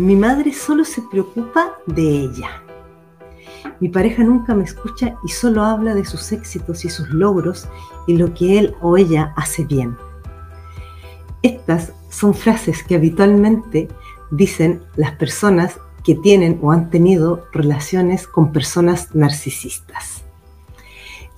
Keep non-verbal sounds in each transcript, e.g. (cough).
Mi madre solo se preocupa de ella. Mi pareja nunca me escucha y solo habla de sus éxitos y sus logros y lo que él o ella hace bien. Estas son frases que habitualmente dicen las personas que tienen o han tenido relaciones con personas narcisistas.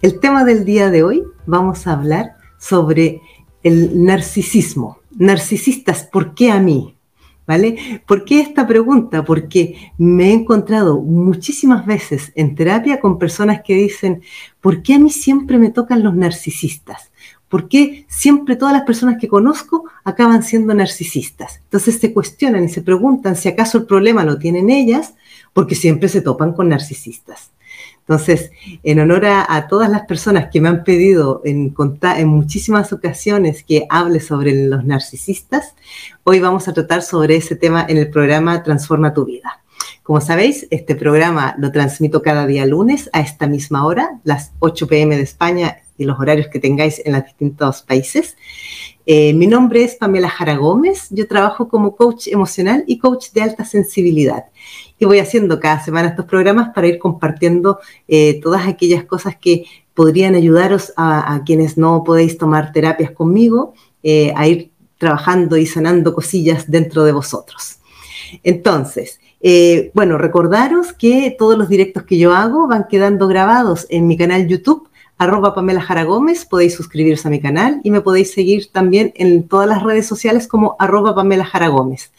El tema del día de hoy vamos a hablar sobre el narcisismo. Narcisistas, ¿por qué a mí? ¿Vale? ¿Por qué esta pregunta? Porque me he encontrado muchísimas veces en terapia con personas que dicen, ¿por qué a mí siempre me tocan los narcisistas? ¿Por qué siempre todas las personas que conozco acaban siendo narcisistas? Entonces se cuestionan y se preguntan si acaso el problema lo tienen ellas, porque siempre se topan con narcisistas. Entonces, en honor a, todas las personas que me han pedido en, en muchísimas ocasiones que hable sobre los narcisistas, hoy vamos a tratar sobre ese tema en el programa Transforma tu vida. Como sabéis, este programa lo transmito cada día lunes a esta misma hora, las 8 pm de España y los horarios que tengáis en los distintos países. Eh, mi nombre es Pamela Jara Gómez, yo trabajo como coach emocional y coach de alta sensibilidad. Y voy haciendo cada semana estos programas para ir compartiendo eh, todas aquellas cosas que podrían ayudaros a, quienes no podéis tomar terapias conmigo, eh, a ir trabajando y sanando cosillas dentro de vosotros. Entonces, bueno, recordaros que todos los directos que yo hago van quedando grabados en mi canal YouTube arroba Pamela Jara Gómez, podéis suscribiros a mi canal y me podéis seguir también en todas las redes sociales como arroba Pamela Jara Gómez.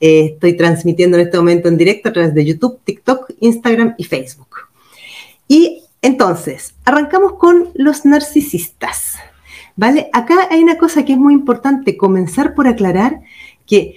Eh, estoy transmitiendo en este momento en directo a través de YouTube, TikTok, Instagram y Facebook. Y entonces, arrancamos con los narcisistas. ¿Vale? Acá hay una cosa que es muy importante, comenzar por aclarar que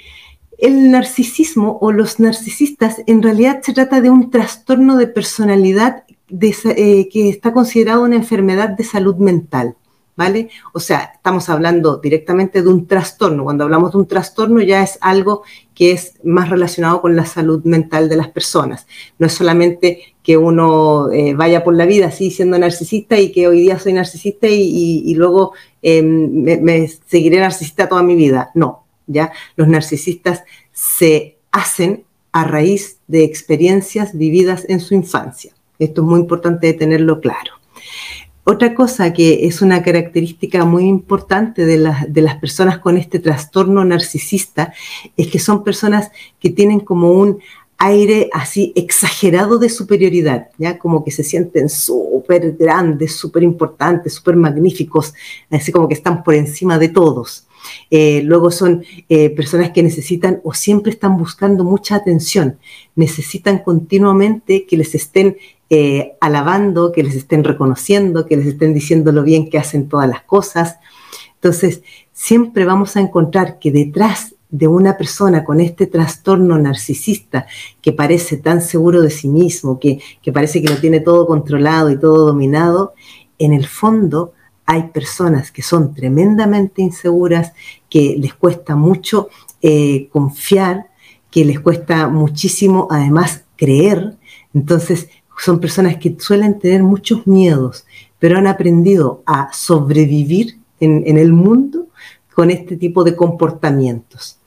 el narcisismo o los narcisistas en realidad se trata de un trastorno de personalidad eh, que está considerado una enfermedad de salud mental, ¿vale? O sea, estamos hablando directamente de un trastorno. Cuando hablamos de un trastorno ya es algo que es más relacionado con la salud mental de las personas. No es solamente que uno eh, vaya por la vida así siendo narcisista y que hoy día soy narcisista y, luego em, me, me seguiré narcisista toda mi vida. No, ya los narcisistas se hacen a raíz de experiencias vividas en su infancia. Esto es muy importante tenerlo claro. Otra cosa que es una característica muy importante de, las personas con este trastorno narcisista es que son personas que tienen como un aire así exagerado de superioridad, ¿ya? Como que se sienten súper grandes, súper importantes, súper magníficos, así como que están por encima de todos. Eh, luego son eh, personas que necesitan o siempre están buscando mucha atención, necesitan continuamente que les estén eh, alabando, que les estén reconociendo, que les estén diciendo lo bien que hacen todas las cosas. Entonces, siempre vamos a encontrar que detrás de una persona con este trastorno narcisista que parece tan seguro de sí mismo, que, parece que lo tiene todo controlado y todo dominado, en el fondo hay personas que son tremendamente inseguras, que les cuesta mucho eh, confiar, que les cuesta muchísimo además creer. Entonces son personas que suelen tener muchos miedos, pero han aprendido a sobrevivir en, el mundo con este tipo de comportamientos.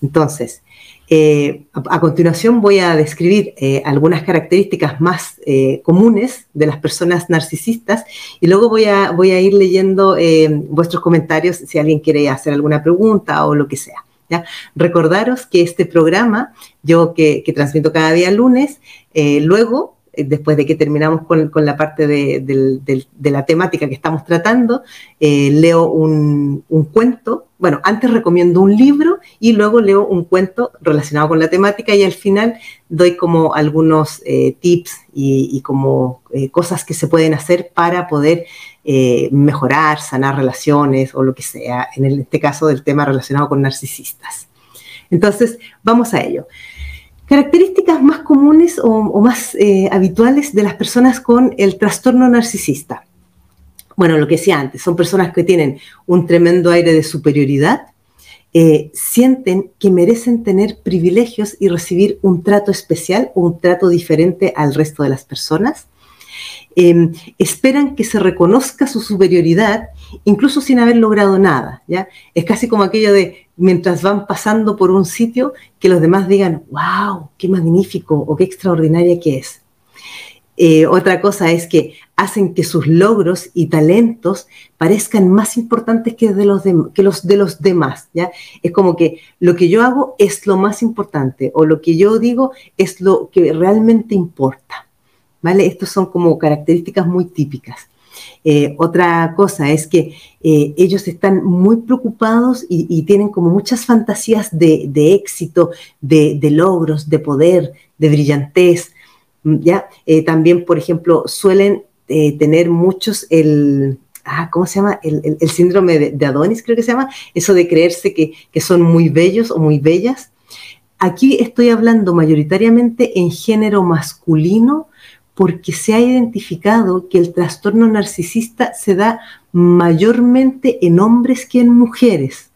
Entonces, eh, a, continuación voy a describir eh, algunas características más eh, comunes de las personas narcisistas y luego voy a, ir leyendo vuestros comentarios si alguien quiere hacer alguna pregunta o lo que sea. Recordaros que este programa, yo que, transmito cada día lunes, luego después de que terminamos con, la parte de, la temática que estamos tratando, eh, leo un, cuento. Bueno, antes recomiendo un libro y luego leo un cuento relacionado con la temática y al final doy como algunos eh, tips y, como cosas que se pueden hacer para poder mejorar, sanar relaciones o lo que sea, en este caso del tema relacionado con narcisistas. Entonces, vamos a ello. Características más comunes o, más eh, habituales de las personas con el trastorno narcisista. Bueno, lo que decía antes, son personas que tienen un tremendo aire de superioridad, eh, sienten que merecen tener privilegios y recibir un trato especial o un trato diferente al resto de las personas. Em, esperan que se reconozca su superioridad incluso sin haber logrado nada, ¿ya? Es casi como aquello de mientras van pasando por un sitio que los demás digan, wow, qué magnífico o qué extraordinaria que es. Eh, otra cosa es que hacen que sus logros y talentos parezcan más importantes que, los, de los demás, ¿ya? Es como que lo que yo hago es lo más importante o lo que yo digo es lo que realmente importa, ¿vale? Estos son como características muy típicas. Eh, otra cosa es que eh, ellos están muy preocupados y, tienen como muchas fantasías de, éxito, de, logros, de poder, de brillantez. ¿ya? Eh, también, por ejemplo, suelen tener muchos el, ah, ¿cómo se llama? El, síndrome de, Adonis, creo que se llama, eso de creerse que, que son muy bellos o muy bellas. Aquí estoy hablando mayoritariamente en género masculino, porque se ha identificado que el trastorno narcisista se da mayormente en hombres que en mujeres.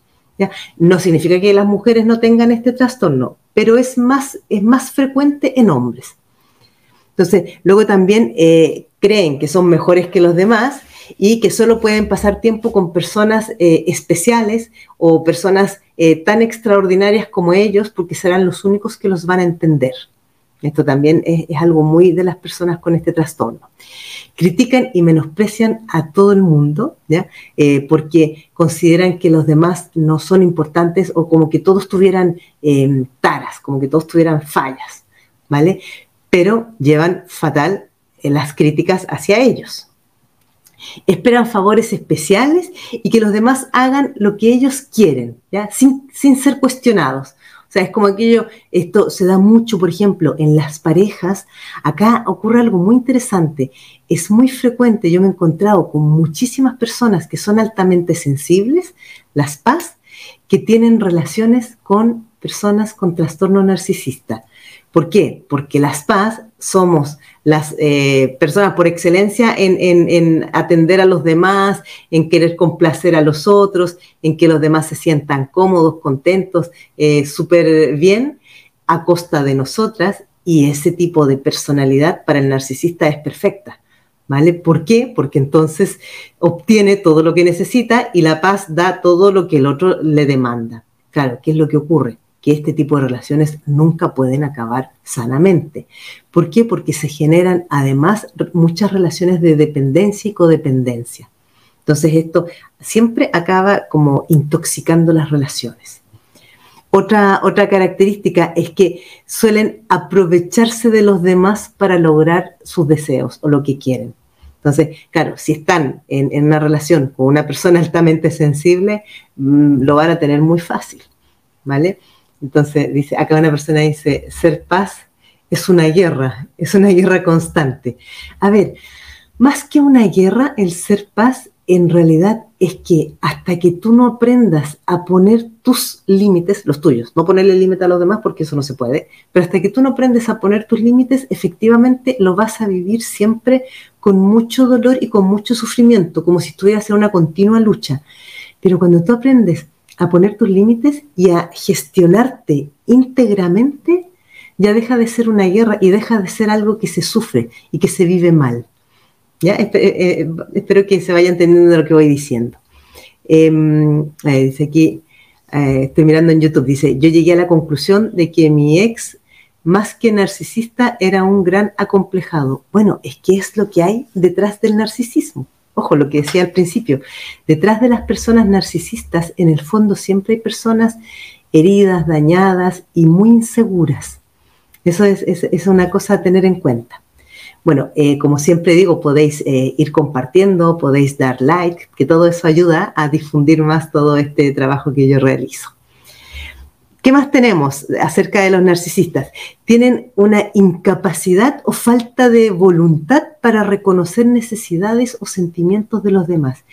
No significa que las mujeres no tengan este trastorno, pero es más, es más frecuente en hombres. Entonces, luego también eh, creen que son mejores que los demás y que solo pueden pasar tiempo con personas eh, especiales o personas eh, tan extraordinarias como ellos porque serán los únicos que los van a entender. Esto también es, algo muy de las personas con este trastorno. Critican y menosprecian a todo el mundo, ¿ya? Eh, porque consideran que los demás no son importantes o como que todos tuvieran em, taras, como que todos tuvieran fallas, ¿vale? Pero llevan fatal eh, las críticas hacia ellos. Esperan favores especiales y que los demás hagan lo que ellos quieren, ¿ya? Sin, sin ser cuestionados. O sea, es como aquello, esto se da mucho, por ejemplo, en las parejas. Acá ocurre algo muy interesante. Es muy frecuente, yo me he encontrado con muchísimas personas que son altamente sensibles, las PAS, que tienen relaciones con personas con trastorno narcisista. ¿Por qué? Porque las PAS somos las eh, personas por excelencia en, atender a los demás, en querer complacer a los otros, en que los demás se sientan cómodos, contentos, eh, súper bien, a costa de nosotras, y ese tipo de personalidad para el narcisista es perfecta. ¿Vale? ¿Por qué? Porque entonces obtiene todo lo que necesita y la paz da todo lo que el otro le demanda. Claro, ¿qué es lo que ocurre? Que este tipo de relaciones nunca pueden acabar sanamente. ¿Por qué? Porque se generan además muchas relaciones de dependencia y codependencia. Entonces esto siempre acaba como intoxicando las relaciones. Otra, otra característica es que suelen aprovecharse de los demás para lograr sus deseos o lo que quieren. Entonces, claro, si están en, una relación con una persona altamente sensible, mm, lo van a tener muy fácil, ¿vale? Entonces, dice, acá una persona dice, ser paz es una guerra, es una guerra constante. A ver, más que una guerra, el ser paz en realidad es que hasta que tú no aprendas a poner tus límites, los tuyos, no ponerle límite a los demás porque eso no se puede, pero hasta que tú no aprendes a poner tus límites, efectivamente lo vas a vivir siempre con mucho dolor y con mucho sufrimiento, como si estuvieras en una continua lucha. Pero cuando tú aprendes a poner tus límites y a gestionarte íntegramente, ya deja de ser una guerra y deja de ser algo que se sufre y que se vive mal. ¿Ya? Eh, eh, espero que se vaya entendiendo lo que voy diciendo. Em, dice aquí, eh, estoy mirando en YouTube, dice, yo llegué a la conclusión de que mi ex, más que narcisista, era un gran acomplejado. Bueno, es que es lo que hay detrás del narcisismo. Ojo, lo que decía al principio, detrás de las personas narcisistas, en el fondo siempre hay personas heridas, dañadas y muy inseguras. Eso es, una cosa a tener en cuenta. Bueno, eh, como siempre digo, podéis eh, ir compartiendo, podéis dar like, que todo eso ayuda a difundir más todo este trabajo que yo realizo. ¿Qué más tenemos acerca de los narcisistas? Tienen una incapacidad o falta de voluntad para reconocer necesidades o sentimientos de los demás.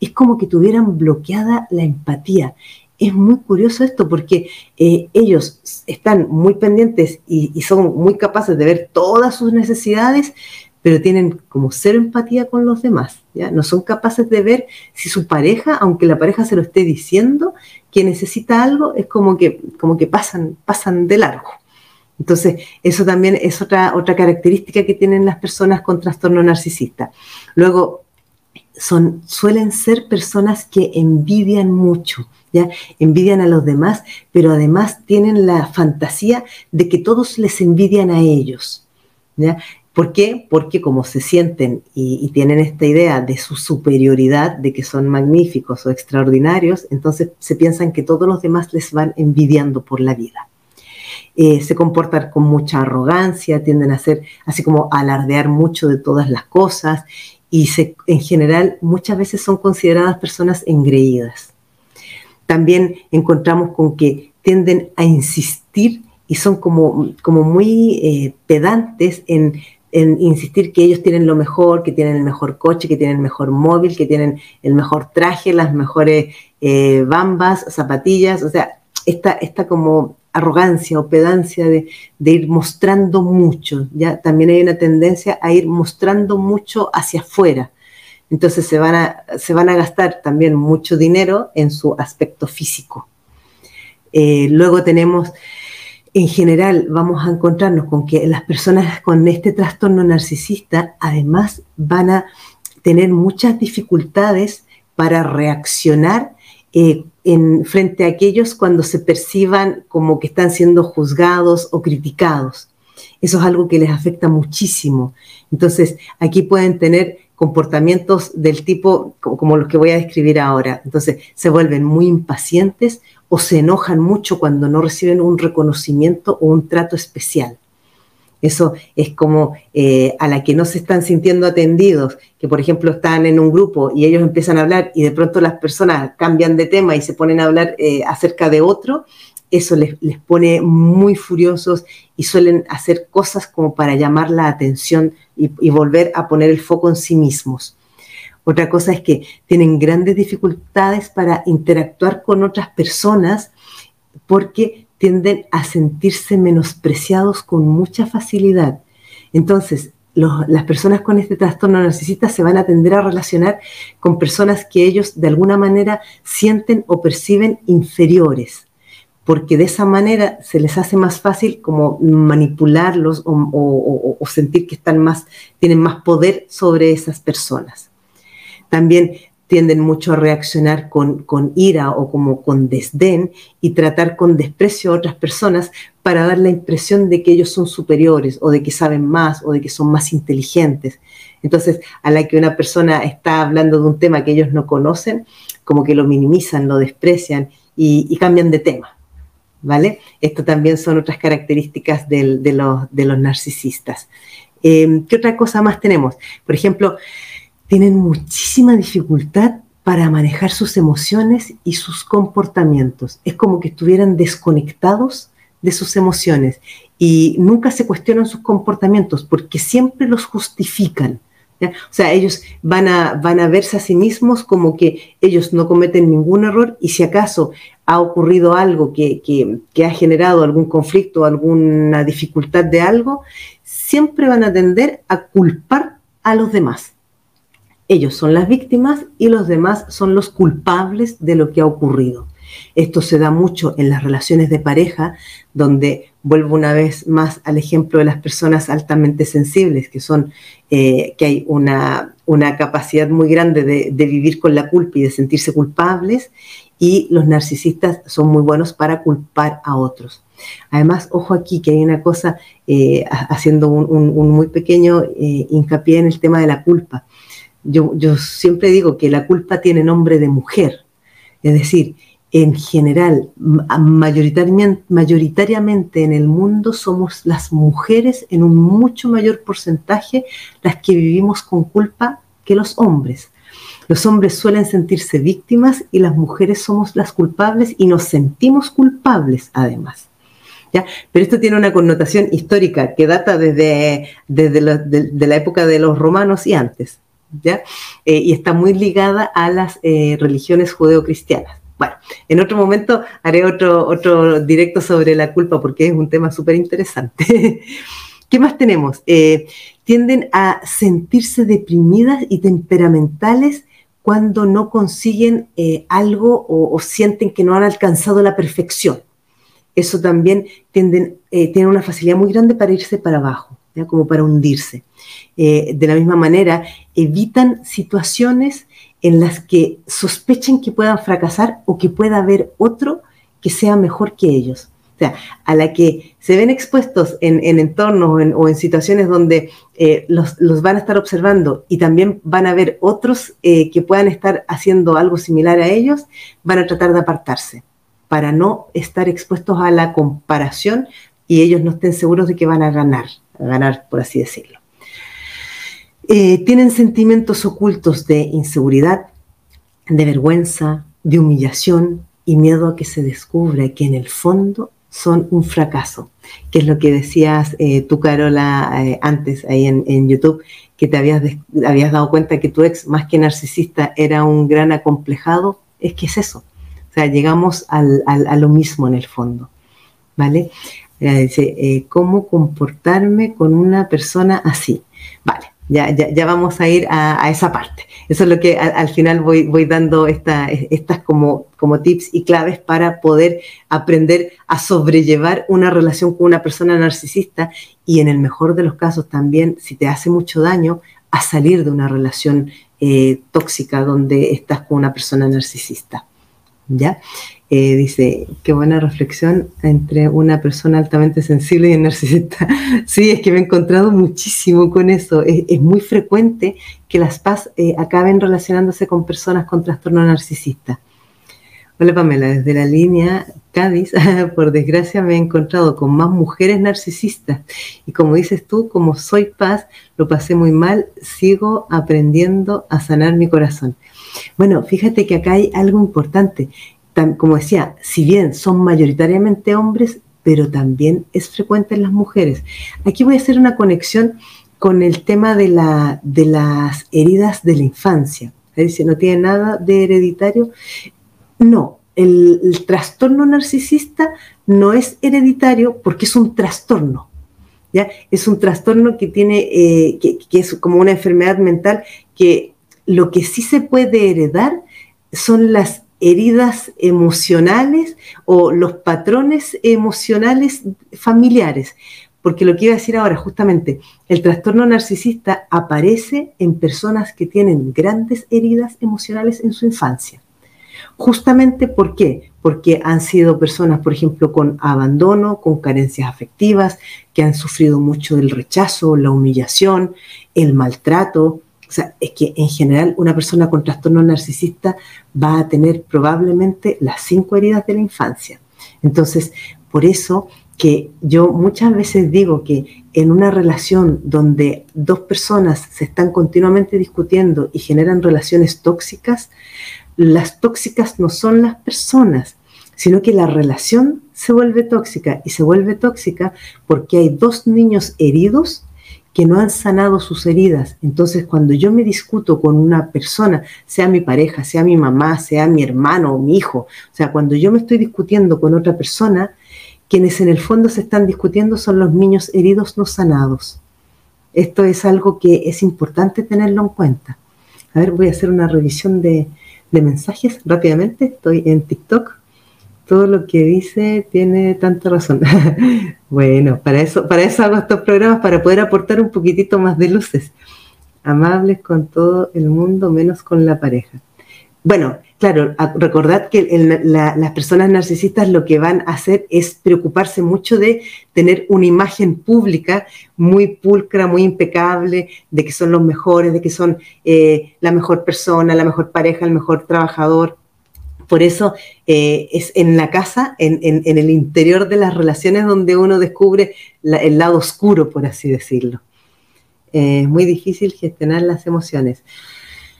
Es como que tuvieran bloqueada la empatía. Es muy curioso esto porque eh, ellos están muy pendientes y, y son muy capaces de ver todas sus necesidades, pero tienen como cero empatía con los demás, ¿ya? No son capaces de ver si su pareja, aunque la pareja se lo esté diciendo, que necesita algo, es como que, como que pasan, pasan de largo. Entonces, eso también es otra, otra característica que tienen las personas con trastorno narcisista. Luego, son, suelen ser personas que envidian mucho, ¿ya? Envidian a los demás, pero además tienen la fantasía de que todos les envidian a ellos, ¿ya? ¿Por qué? Porque como se sienten y, tienen esta idea de su superioridad, de que son magníficos o extraordinarios, entonces se piensan que todos los demás les van envidiando por la vida. Eh, se comportan con mucha arrogancia, tienden a ser así como alardear mucho de todas las cosas y en general muchas veces son consideradas personas engreídas. También encontramos con que tienden a insistir y son como, como muy eh, pedantes en en insistir que ellos tienen lo mejor, que tienen el mejor coche, que tienen el mejor móvil, que tienen el mejor traje, las mejores eh, bambas, zapatillas, o sea, esta, esta como arrogancia o pedancia de, ir mostrando mucho, ya también hay una tendencia a ir mostrando mucho hacia afuera. Entonces se van a, se van a gastar también mucho dinero en su aspecto físico. Eh, luego tenemos en general vamos a encontrarnos con que las personas con este trastorno narcisista además van a tener muchas dificultades para reaccionar eh, en, frente a aquellos cuando se perciban como que están siendo juzgados o criticados. Eso es algo que les afecta muchísimo. Entonces, aquí pueden tener comportamientos del tipo como los que voy a describir ahora. Entonces, se vuelven muy impacientes o se enojan mucho cuando no reciben un reconocimiento o un trato especial. Eso es como eh, a la que no se están sintiendo atendidos, que por ejemplo están en un grupo y ellos empiezan a hablar y de pronto las personas cambian de tema y se ponen a hablar eh, acerca de otro, eso les, pone muy furiosos y suelen hacer cosas como para llamar la atención y volver a poner el foco en sí mismos. Otra cosa es que tienen grandes dificultades para interactuar con otras personas porque tienden a sentirse menospreciados con mucha facilidad. Entonces, las personas con este trastorno narcisista se van a tender a relacionar con personas que ellos de alguna manera sienten o perciben inferiores, porque de esa manera se les hace más fácil como manipularlos o, sentir que están más, tienen más poder sobre esas personas. También tienden mucho a reaccionar con, ira o como con desdén y tratar con desprecio a otras personas para dar la impresión de que ellos son superiores o de que saben más o de que son más inteligentes. Entonces, a la que una persona está hablando de un tema que ellos no conocen, como que lo minimizan, lo desprecian y, cambian de tema. ¿Vale? Esto también son otras características de, los, narcisistas. Eh, ¿Qué otra cosa más tenemos? Por ejemplo, tienen muchísima dificultad para manejar sus emociones y sus comportamientos. Es como que estuvieran desconectados de sus emociones y nunca se cuestionan sus comportamientos porque siempre los justifican. O sea, ellos van a, van a verse a sí mismos como que ellos no cometen ningún error y si acaso ha ocurrido algo que, que ha generado algún conflicto, alguna dificultad de algo, siempre van a tender a culpar a los demás ellos son las víctimas y los demás son los culpables de lo que ha ocurrido. Esto se da mucho en las relaciones de pareja, donde vuelvo una vez más al ejemplo de las personas altamente sensibles, que son eh, que hay una, una, capacidad muy grande de, vivir con la culpa y de sentirse culpables, y los narcisistas son muy buenos para culpar a otros. Además, ojo aquí que hay una cosa, eh, haciendo un, muy pequeño eh, hincapié en el tema de la culpa yo, siempre digo que la culpa tiene nombre de mujer, es decir, en general, mayoritariamente, en el mundo somos las mujeres en un mucho mayor porcentaje las que vivimos con culpa que los hombres. Los hombres suelen sentirse víctimas y las mujeres somos las culpables y nos sentimos culpables además. ¿Ya? Pero esto tiene una connotación histórica que data desde, desde de la época de los romanos y antes. ¿ya? Eh, y está muy ligada a las eh, religiones judeocristianas. Bueno, en otro momento haré otro, otro directo sobre la culpa porque es un tema súper interesante. (laughs) ¿Qué más tenemos? Eh, tienden a sentirse deprimidas y temperamentales cuando no consiguen algo o, sienten que no han alcanzado la perfección. Eso también tienden, tiene una facilidad muy grande para irse para abajo. Como para hundirse. Eh, de la misma manera, evitan situaciones en las que sospechen que puedan fracasar o que pueda haber otro que sea mejor que ellos. O sea, a la que se ven expuestos en, entornos o en, situaciones donde eh, los, van a estar observando y también van a ver otros eh, que puedan estar haciendo algo similar a ellos, van a tratar de apartarse para no estar expuestos a la comparación y ellos no estén seguros de que van a ganar, ganar por así decirlo. Eh, tienen sentimientos ocultos de inseguridad, de vergüenza, de humillación y miedo a que se descubra que en el fondo son un fracaso, que es lo que decías eh, tú, Carola, eh, antes ahí en, YouTube, que te habías, habías dado cuenta que tu ex, más que narcisista, era un gran acomplejado, es que es eso. O sea, llegamos al, a lo mismo en el fondo, ¿vale? Dice, eh, ¿cómo comportarme con una persona así? Vale, ya, ya, vamos a ir a, esa parte. Eso es lo que al, final voy, voy dando esta, estas como, como tips y claves para poder aprender a sobrellevar una relación con una persona narcisista y en el mejor de los casos también, si te hace mucho daño, a salir de una relación eh, tóxica donde estás con una persona narcisista. ¿Ya? Eh, dice, qué buena reflexión entre una persona altamente sensible y un narcisista. (laughs) Sí, es que me he encontrado muchísimo con eso. Es, muy frecuente que las paz eh, acaben relacionándose con personas con trastorno narcisista. Hola Pamela, desde la línea Cádiz, (laughs) por desgracia me he encontrado con más mujeres narcisistas y como dices tú, como soy paz, lo pasé muy mal, sigo aprendiendo a sanar mi corazón. Bueno, fíjate que acá hay algo importante como decía, si bien son mayoritariamente hombres, pero también es frecuente en las mujeres. Aquí voy a hacer una conexión con el tema de, la, de las heridas de la infancia. Dice, ¿no tiene nada de hereditario? No, el, trastorno narcisista no es hereditario porque es un trastorno. ¿ya? Es un trastorno que tiene, eh, que, que es como una enfermedad mental que lo que sí se puede heredar son las heridas emocionales o los patrones emocionales familiares. Porque lo que iba a decir ahora, justamente, el trastorno narcisista aparece en personas que tienen grandes heridas emocionales en su infancia. Justamente ¿por qué? Porque han sido personas, por ejemplo, con abandono, con carencias afectivas, que han sufrido mucho del rechazo, la humillación, el maltrato, o sea, es que en general una persona con trastorno narcisista va a tener probablemente las cinco heridas de la infancia. Entonces, por eso que yo muchas veces digo que en una relación donde dos personas se están continuamente discutiendo y generan relaciones tóxicas, las tóxicas no son las personas, sino que la relación se vuelve tóxica y se vuelve tóxica porque hay dos niños heridos que no han sanado sus heridas. Entonces, cuando yo me discuto con una persona, sea mi pareja, sea mi mamá, sea mi hermano o mi hijo, o sea, cuando yo me estoy discutiendo con otra persona, quienes en el fondo se están discutiendo son los niños heridos no sanados. Esto es algo que es importante tenerlo en cuenta. A ver, voy a hacer una revisión de, mensajes rápidamente. Estoy en TikTok todo lo que dice tiene tanta razón. (laughs) bueno, para eso, para eso hago estos programas, para poder aportar un poquitito más de luces. Amables con todo el mundo, menos con la pareja. Bueno, claro, recordad que las personas narcisistas lo que van a hacer es preocuparse mucho de tener una imagen pública muy pulcra, muy impecable, de que son los mejores, de que son eh, la mejor persona, la mejor pareja, el mejor trabajador por eso eh, es en la casa, en, el interior de las relaciones donde uno descubre el lado oscuro, por así decirlo. Eh, es muy difícil gestionar las emociones.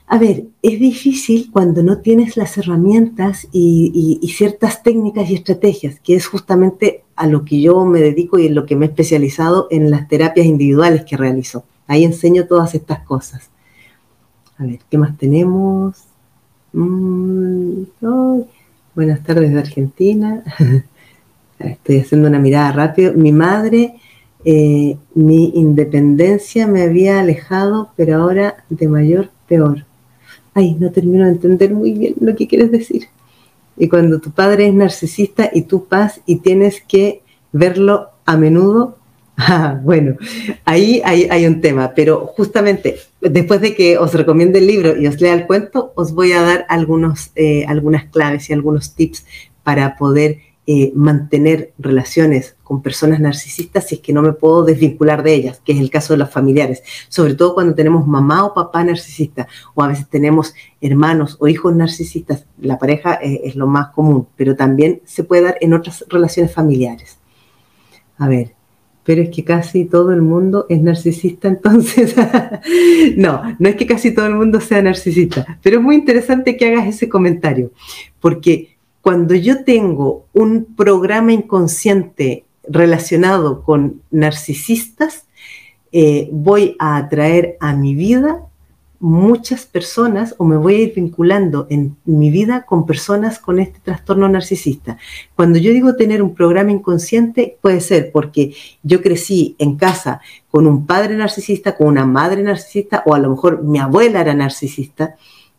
A ver, es difícil cuando no tienes las herramientas y, ciertas técnicas y estrategias, que es justamente a lo que yo me dedico y en lo que me he especializado en las terapias individuales que realizo. Ahí enseño todas estas cosas. A ver, ¿qué más tenemos? Mm, buenas tardes de Argentina. (laughs) Estoy haciendo una mirada rápido. Mi madre, eh, mi independencia me había alejado, pero ahora de mayor peor. Ay, no termino de entender muy bien lo que quieres decir. Y cuando tu padre es narcisista y tú paz y tienes que verlo a menudo, Ah, bueno, ahí hay, un tema, pero justamente después de que os recomiende el libro y os lea el cuento, os voy a dar algunos, eh, algunas claves y algunos tips para poder eh, mantener relaciones con personas narcisistas si es que no me puedo desvincular de ellas, que es el caso de los familiares, sobre todo cuando tenemos mamá o papá narcisista, o a veces tenemos hermanos o hijos narcisistas, la pareja eh, es lo más común, pero también se puede dar en otras relaciones familiares. A ver, pero es que casi todo el mundo es narcisista, (laughs) entonces, no, no es que casi todo el mundo sea narcisista, pero es muy interesante que hagas ese comentario, porque cuando yo tengo un programa inconsciente relacionado con narcisistas, eh, voy a atraer a mi vida muchas personas o me voy a ir vinculando en mi vida con personas con este trastorno narcisista. Cuando yo digo tener un programa inconsciente, puede ser porque yo crecí en casa con un padre narcisista, con una madre narcisista, o a lo mejor mi abuela era narcisista.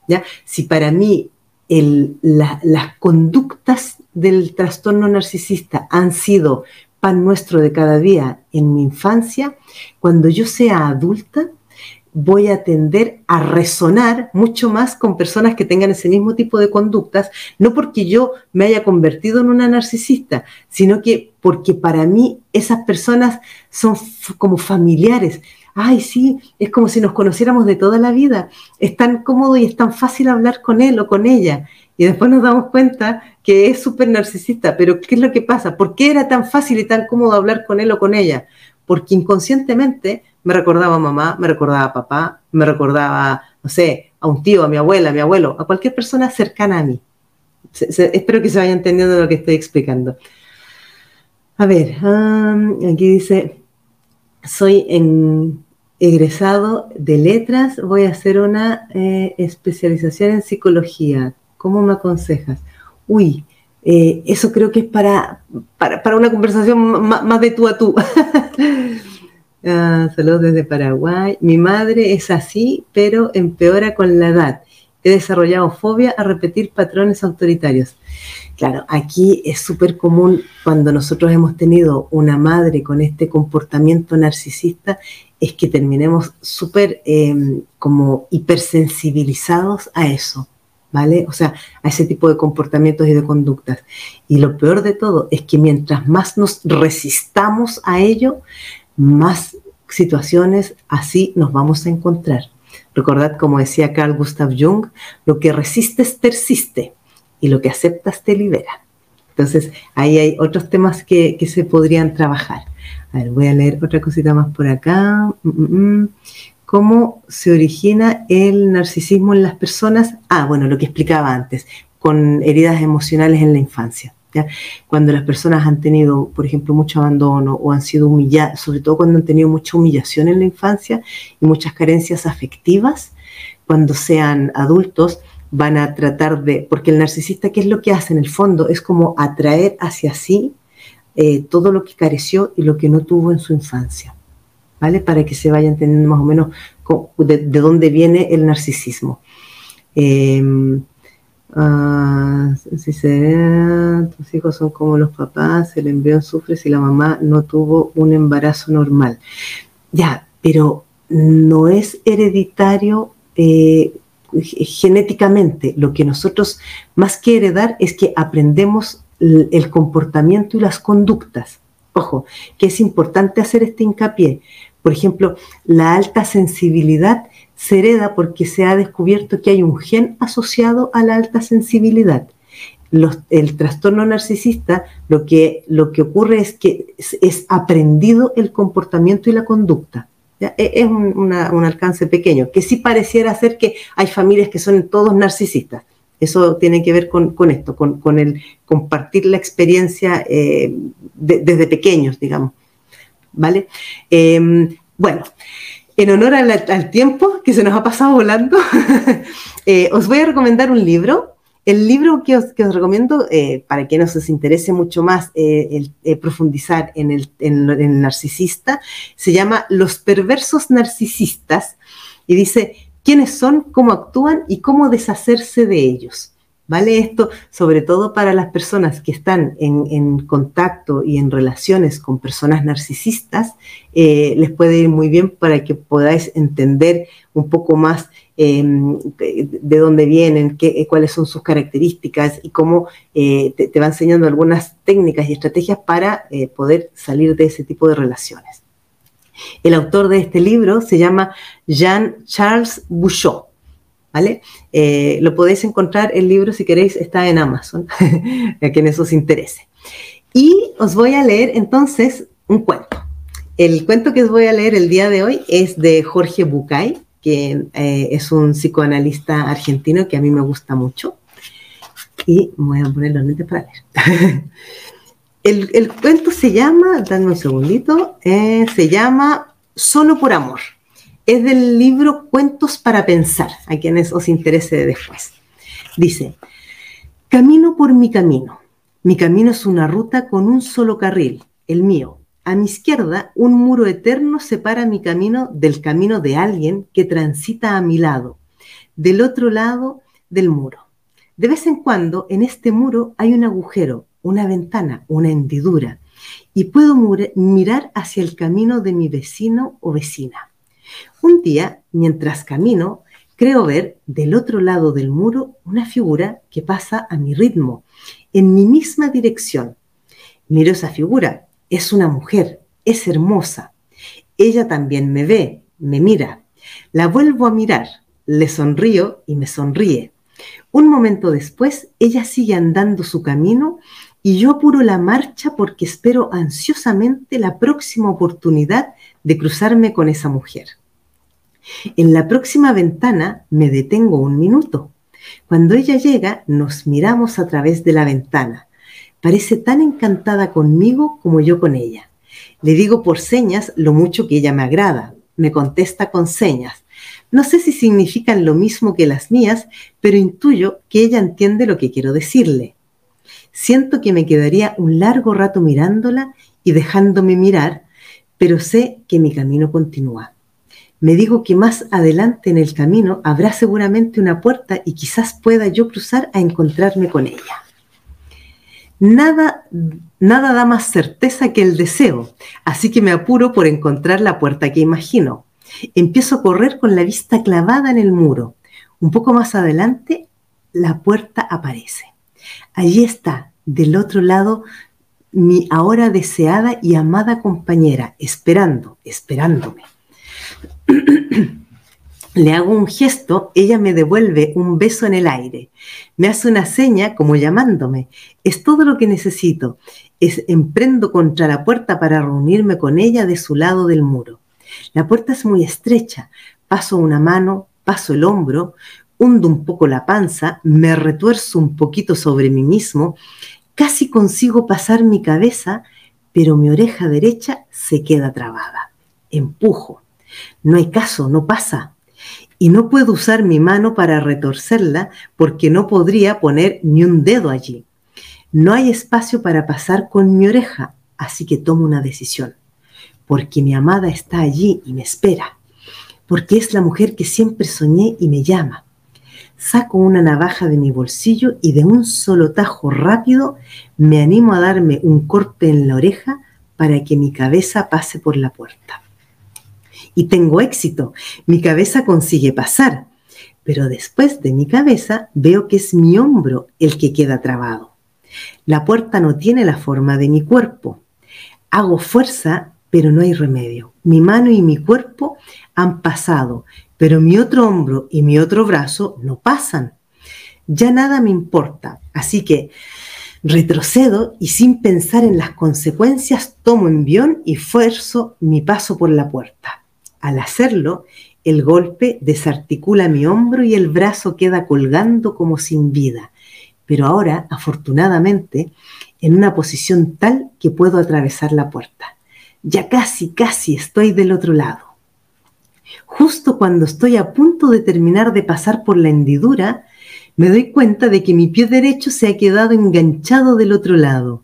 ¿ya? Si para mí las conductas del trastorno narcisista han sido pan nuestro de cada día en mi infancia, cuando yo sea adulta, voy a tender a resonar mucho más con personas que tengan ese mismo tipo de conductas, no porque yo me haya convertido en una narcisista, sino que porque para mí esas personas son como familiares, ay, sí, es como si nos conociéramos de toda la vida, es tan cómodo y es tan fácil hablar con él o con ella. Y después nos damos cuenta que es súper narcisista, pero ¿qué es lo que pasa? ¿Por qué era tan fácil y tan cómodo hablar con él o con ella? Porque inconscientemente me recordaba a mamá, me recordaba a papá, me recordaba, no sé, a un tío, a mi abuela, a mi abuelo, a cualquier persona cercana a mí. espero que se vaya entendiendo lo que estoy explicando. A ver, aquí dice, soy egresado de letras, voy a hacer una eh, especialización en psicología. ¿Cómo me aconsejas? Uy, eh, eso creo que es para, para, una conversación más, de tú a tú. (laughs) Ah, saludos desde Paraguay. Mi madre es así, pero empeora con la edad. He desarrollado fobia a repetir patrones autoritarios. Claro, aquí es súper común cuando nosotros hemos tenido una madre con este comportamiento narcisista, es que terminemos súper em, como hipersensibilizados a eso, ¿vale? O sea, a ese tipo de comportamientos y de conductas. Y lo peor de todo es que mientras más nos resistamos a ello, más situaciones así nos vamos a encontrar. Recordad, como decía Carl Gustav Jung, lo que resistes persiste y lo que aceptas te libera. Entonces, ahí hay otros temas que, se podrían trabajar. A ver, voy a leer otra cosita más por acá. Mm, mm, mm. ¿Cómo se origina el narcisismo en las personas? Ah, bueno, lo que explicaba antes, con heridas emocionales en la infancia. ¿Ya? Cuando las personas han tenido, por ejemplo, mucho abandono o han sido humilladas, sobre todo cuando han tenido mucha humillación en la infancia y muchas carencias afectivas, cuando sean adultos, van a tratar de, porque el narcisista, ¿qué es lo que hace en el fondo? Es como atraer hacia sí eh, todo lo que careció y lo que no tuvo en su infancia, ¿vale? Para que se vaya entendiendo más o menos de, dónde viene el narcisismo. Em, ah, si se, tus hijos son como los papás, el embrión sufre si la mamá no tuvo un embarazo normal. Ya, pero no es hereditario eh, genéticamente lo que nosotros más que heredar es que aprendemos el comportamiento y las conductas. Ojo, que es importante hacer este hincapié. Por ejemplo, la alta sensibilidad se hereda porque se ha descubierto que hay un gen asociado a la alta sensibilidad. el trastorno narcisista lo que, lo que ocurre es que es aprendido el comportamiento y la conducta. E, es un, alcance pequeño, que sí pareciera ser que hay familias que son todos narcisistas. Eso tiene que ver con, esto, con, el compartir la experiencia eh, desde pequeños, digamos. ¿Vale? Em, bueno, en honor al, tiempo que se nos ha pasado volando, (laughs) eh, os voy a recomendar un libro el libro que os, recomiendo, eh, para quienes os interese mucho más eh, eh, profundizar en el, narcisista, se llama Los perversos narcisistas y dice quiénes son, cómo actúan y cómo deshacerse de ellos. ¿Vale? Esto sobre todo para las personas que están en, contacto y en relaciones con personas narcisistas, eh, les puede ir muy bien para que podáis entender un poco más em, de dónde vienen, qué, eh, cuáles son sus características y cómo eh, te, va enseñando algunas técnicas y estrategias para poder salir de ese tipo de relaciones. El autor de este libro se llama Jean-Charles Bouchot. ¿Vale? Eh, lo podéis encontrar, el libro, si queréis, está en Amazon, (laughs) a quienes os interese. Y os voy a leer entonces un cuento. El cuento que os voy a leer el día de hoy es de Jorge Bucay, que eh, es un psicoanalista argentino que a mí me gusta mucho. Y voy a poner los lentes para leer. (laughs) el, cuento se llama, dame un segundito, eh, se llama Solo por Amor es del libro Cuentos para Pensar, a quienes os interese después. Dice, camino por mi camino. Mi camino es una ruta con un solo carril, el mío. A mi izquierda, un muro eterno separa mi camino del camino de alguien que transita a mi lado, del otro lado del muro. De vez en cuando, en este muro hay un agujero, una ventana, una hendidura, y puedo mirar hacia el camino de mi vecino o vecina. Un día, mientras camino, creo ver del otro lado del muro una figura que pasa a mi ritmo, en mi misma dirección. Miro esa figura, es una mujer, es hermosa. Ella también me ve, me mira. La vuelvo a mirar, le sonrío y me sonríe. Un momento después, ella sigue andando su camino y yo apuro la marcha porque espero ansiosamente la próxima oportunidad de cruzarme con esa mujer. En la próxima ventana me detengo un minuto. Cuando ella llega, nos miramos a través de la ventana. Parece tan encantada conmigo como yo con ella. Le digo por señas lo mucho que ella me agrada. Me contesta con señas. No sé si significan lo mismo que las mías, pero intuyo que ella entiende lo que quiero decirle. Siento que me quedaría un largo rato mirándola y dejándome mirar, pero sé que mi camino continúa me digo que más adelante en el camino habrá seguramente una puerta y quizás pueda yo cruzar a encontrarme con ella. Nada, nada da más certeza que el deseo, así que me apuro por encontrar la puerta que imagino. Empiezo a correr con la vista clavada en el muro. Un poco más adelante, la puerta aparece. Allí está, del otro lado, mi ahora deseada y amada compañera, esperando, esperándome. (clears throat) Le hago un gesto, ella me devuelve un beso en el aire. Me hace una seña como llamándome. Es todo lo que necesito. Es, emprendo contra la puerta para reunirme con ella de su lado del muro. La puerta es muy estrecha. Paso una mano, paso el hombro, hundo un poco la panza, me retuerzo un poquito sobre mí mismo, casi consigo pasar mi cabeza, pero mi oreja derecha se queda trabada. Empujo. No hay caso, no pasa. Y no puedo usar mi mano para retorcerla porque no podría poner ni un dedo allí. No hay espacio para pasar con mi oreja, así que tomo una decisión. Porque mi amada está allí y me espera. Porque es la mujer que siempre soñé y me llama. Saco una navaja de mi bolsillo y de un solo tajo rápido me animo a darme un corte en la oreja para que mi cabeza pase por la puerta y tengo éxito. Mi cabeza consigue pasar, pero después de mi cabeza veo que es mi hombro el que queda trabado. La puerta no tiene la forma de mi cuerpo. Hago fuerza, pero no hay remedio. Mi mano y mi cuerpo han pasado, pero mi otro hombro y mi otro brazo no pasan. Ya nada me importa, así que retrocedo y sin pensar en las consecuencias tomo envión y fuerzo mi paso por la puerta. Al hacerlo, el golpe desarticula mi hombro y el brazo queda colgando como sin vida, pero ahora, afortunadamente, en una posición tal que puedo atravesar la puerta. Ya casi, casi estoy del otro lado. Justo cuando estoy a punto de terminar de pasar por la hendidura, me doy cuenta de que mi pie derecho se ha quedado enganchado del otro lado.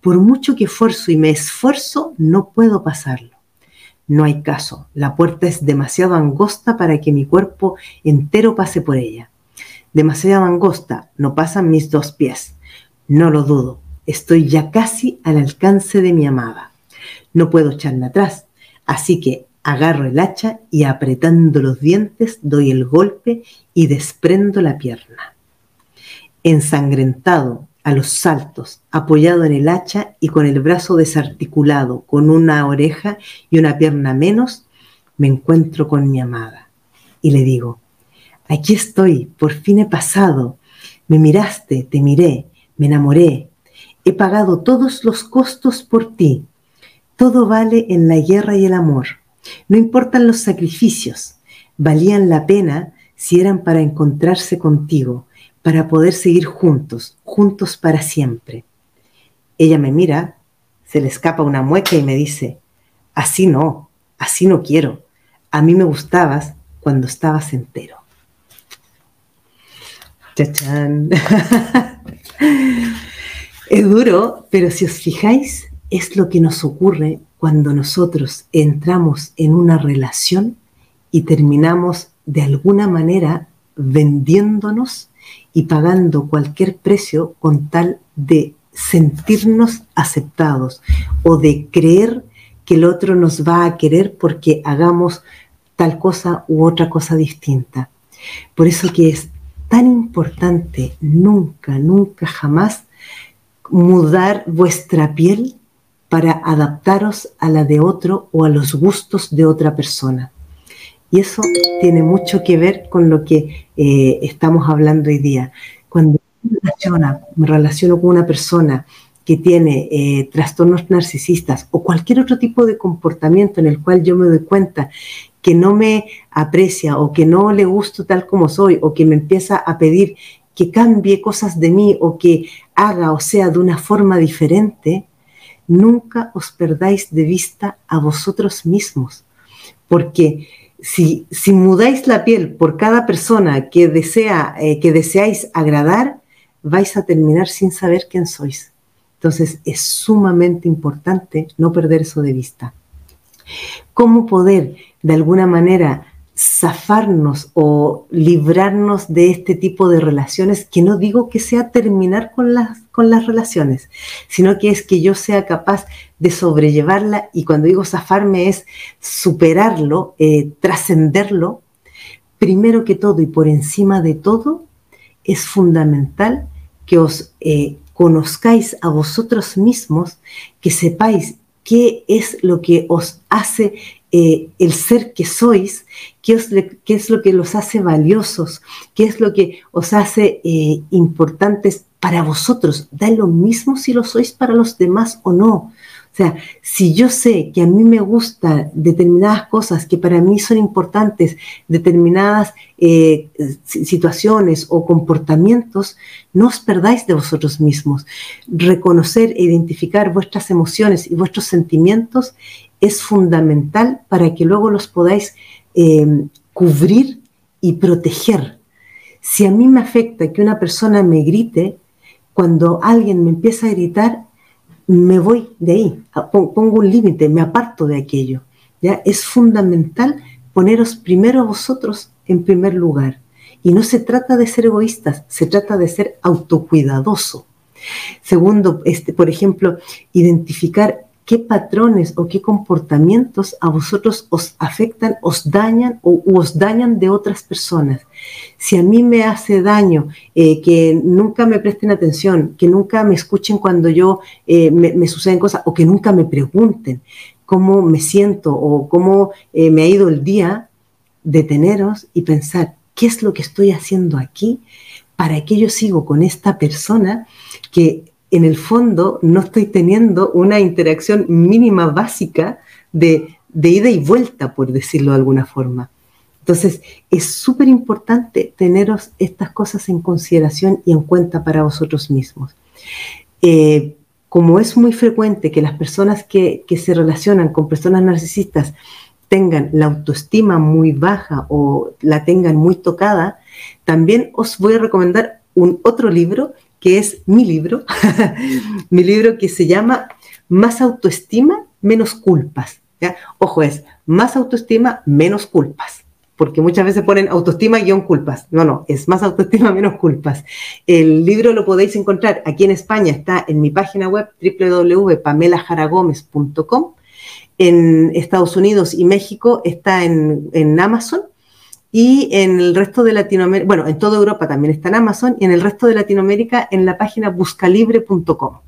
Por mucho que esfuerzo y me esfuerzo, no puedo pasarlo. No hay caso, la puerta es demasiado angosta para que mi cuerpo entero pase por ella. demasiado angosta, no pasan mis dos pies. No lo dudo, estoy ya casi al alcance de mi amada. No puedo echarme atrás, así que agarro el hacha y apretando los dientes doy el golpe y desprendo la pierna. Ensangrentado, a los saltos, apoyado en el hacha y con el brazo desarticulado, con una oreja y una pierna menos, me encuentro con mi amada. Y le digo, aquí estoy, por fin he pasado, me miraste, te miré, me enamoré, he pagado todos los costos por ti, todo vale en la guerra y el amor, no importan los sacrificios, valían la pena si eran para encontrarse contigo, para poder seguir juntos, juntos para siempre. Ella me mira, se le escapa una mueca y me dice, así no, así no quiero. A mí me gustabas cuando estabas entero. Chachán. (laughs) es duro, pero si os fijáis, es lo que nos ocurre cuando nosotros entramos en una relación y terminamos de alguna manera vendiéndonos y pagando cualquier precio con tal de sentirnos aceptados o de creer que el otro nos va a querer porque hagamos tal cosa u otra cosa distinta. Por eso que es tan importante nunca, nunca, jamás mudar vuestra piel para adaptaros a la de otro o a los gustos de otra persona. Y eso tiene mucho que ver con lo que eh, estamos hablando hoy día. Cuando me relaciono con una persona que tiene eh, trastornos narcisistas o cualquier otro tipo de comportamiento en el cual yo me doy cuenta que no me aprecia o que no le gusto tal como soy o que me empieza a pedir que cambie cosas de mí o que haga o sea de una forma diferente, nunca os perdáis de vista a vosotros mismos, porque si, mudáis la piel por cada persona que, desea, eh, que deseáis agradar, vais a terminar sin saber quién sois. Entonces es sumamente importante no perder eso de vista. ¿Cómo poder de alguna manera zafarnos o librarnos de este tipo de relaciones, que no digo que sea terminar con las, con las relaciones, sino que es que yo sea capaz de sobrellevarla y cuando digo zafarme es superarlo, eh, trascenderlo, primero que todo y por encima de todo, es fundamental que os eh, conozcáis a vosotros mismos, que sepáis qué es lo que os hace eh, el ser que sois, qué es, lo que los hace valiosos, qué es lo que os hace eh, importantes para vosotros. Da lo mismo si lo sois para los demás o no. O sea, si yo sé que a mí me gustan determinadas cosas que para mí son importantes, determinadas eh, situaciones o comportamientos, no os perdáis de vosotros mismos. Reconocer e identificar vuestras emociones y vuestros sentimientos es fundamental para que luego los podáis eh, cubrir y proteger. Si a mí me afecta que una persona me grite, cuando alguien me empieza a gritar, me voy de ahí, pongo un límite, me aparto de aquello. ¿ya? Es fundamental poneros primero a vosotros en primer lugar. Y no se trata de ser egoístas, se trata de ser autocuidadoso. Segundo, este, por ejemplo, identificar qué patrones o qué comportamientos a vosotros os afectan, os dañan o os dañan de otras personas. Si a mí me hace daño eh, que nunca me presten atención, que nunca me escuchen cuando yo eh, me, suceden cosas o que nunca me pregunten cómo me siento o cómo eh, me ha ido el día, deteneros y pensar, ¿qué es lo que estoy haciendo aquí? ¿Para qué yo sigo con esta persona que en el fondo no estoy teniendo una interacción mínima básica de, ida y vuelta, por decirlo de alguna forma. Entonces, es súper importante teneros estas cosas en consideración y en cuenta para vosotros mismos. Eh, como es muy frecuente que las personas que, que, se relacionan con personas narcisistas tengan la autoestima muy baja o la tengan muy tocada, también os voy a recomendar un otro libro que es mi libro, (laughs) mi libro que se llama Más autoestima, menos culpas. Ojo, es más autoestima, menos culpas. porque muchas veces ponen autoestima guion culpas. No, no, es más autoestima (laughs) menos culpas. El libro lo podéis encontrar aquí en España, está en mi página web www.pamelajaragomez.com. En Estados Unidos y México está en, en Amazon y en el resto de Latinoamérica, bueno, en toda Europa también está en Amazon y en el resto de Latinoamérica en la página buscalibre.com.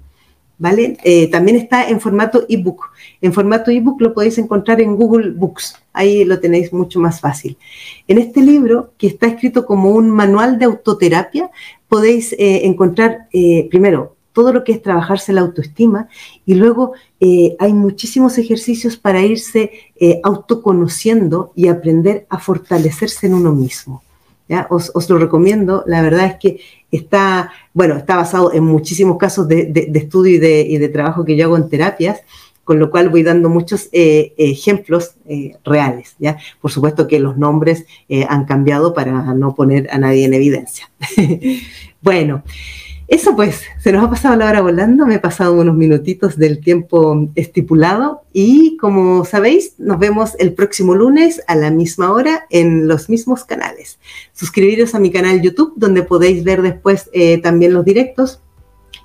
¿vale? Eh, también está en formato ebook. En formato ebook lo podéis encontrar en Google Books. Ahí lo tenéis mucho más fácil. En este libro, que está escrito como un manual de autoterapia, podéis eh, encontrar, eh, primero, todo lo que es trabajarse la autoestima y luego hay muchísimos ejercicios para irse autoconociendo y aprender a fortalecerse en uno mismo. Os, os, lo recomiendo, la verdad es que está, bueno, está basado en muchísimos casos de, estudio y de, trabajo que yo hago en terapias, con lo cual voy dando muchos eh, ejemplos eh, reales, ¿ya? Por supuesto que los nombres eh, han cambiado para no poner a nadie en evidencia. (laughs) bueno, eso pues, se nos ha pasado la hora volando, me he pasado unos minutitos del tiempo estipulado y como sabéis, nos vemos el próximo lunes a la misma hora en los mismos canales. Suscribiros a mi canal YouTube donde podéis ver después eh, también los directos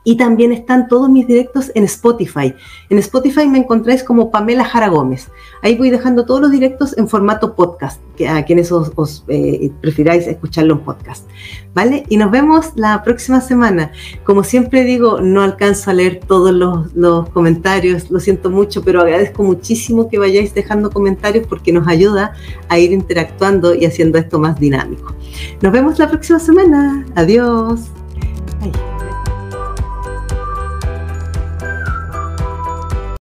y también están todos mis directos en Spotify. En Spotify me encontráis como Pamela Jara Gómez. Ahí voy dejando todos los directos en formato podcast, que a quienes os, eh, prefiráis escucharlo en podcast. ¿Vale? Y nos vemos la próxima semana. Como siempre digo, no alcanzo a leer todos los, los comentarios, lo siento mucho, pero agradezco muchísimo que vayáis dejando comentarios porque nos ayuda a ir interactuando y haciendo esto más dinámico. Nos vemos la próxima semana. Adiós.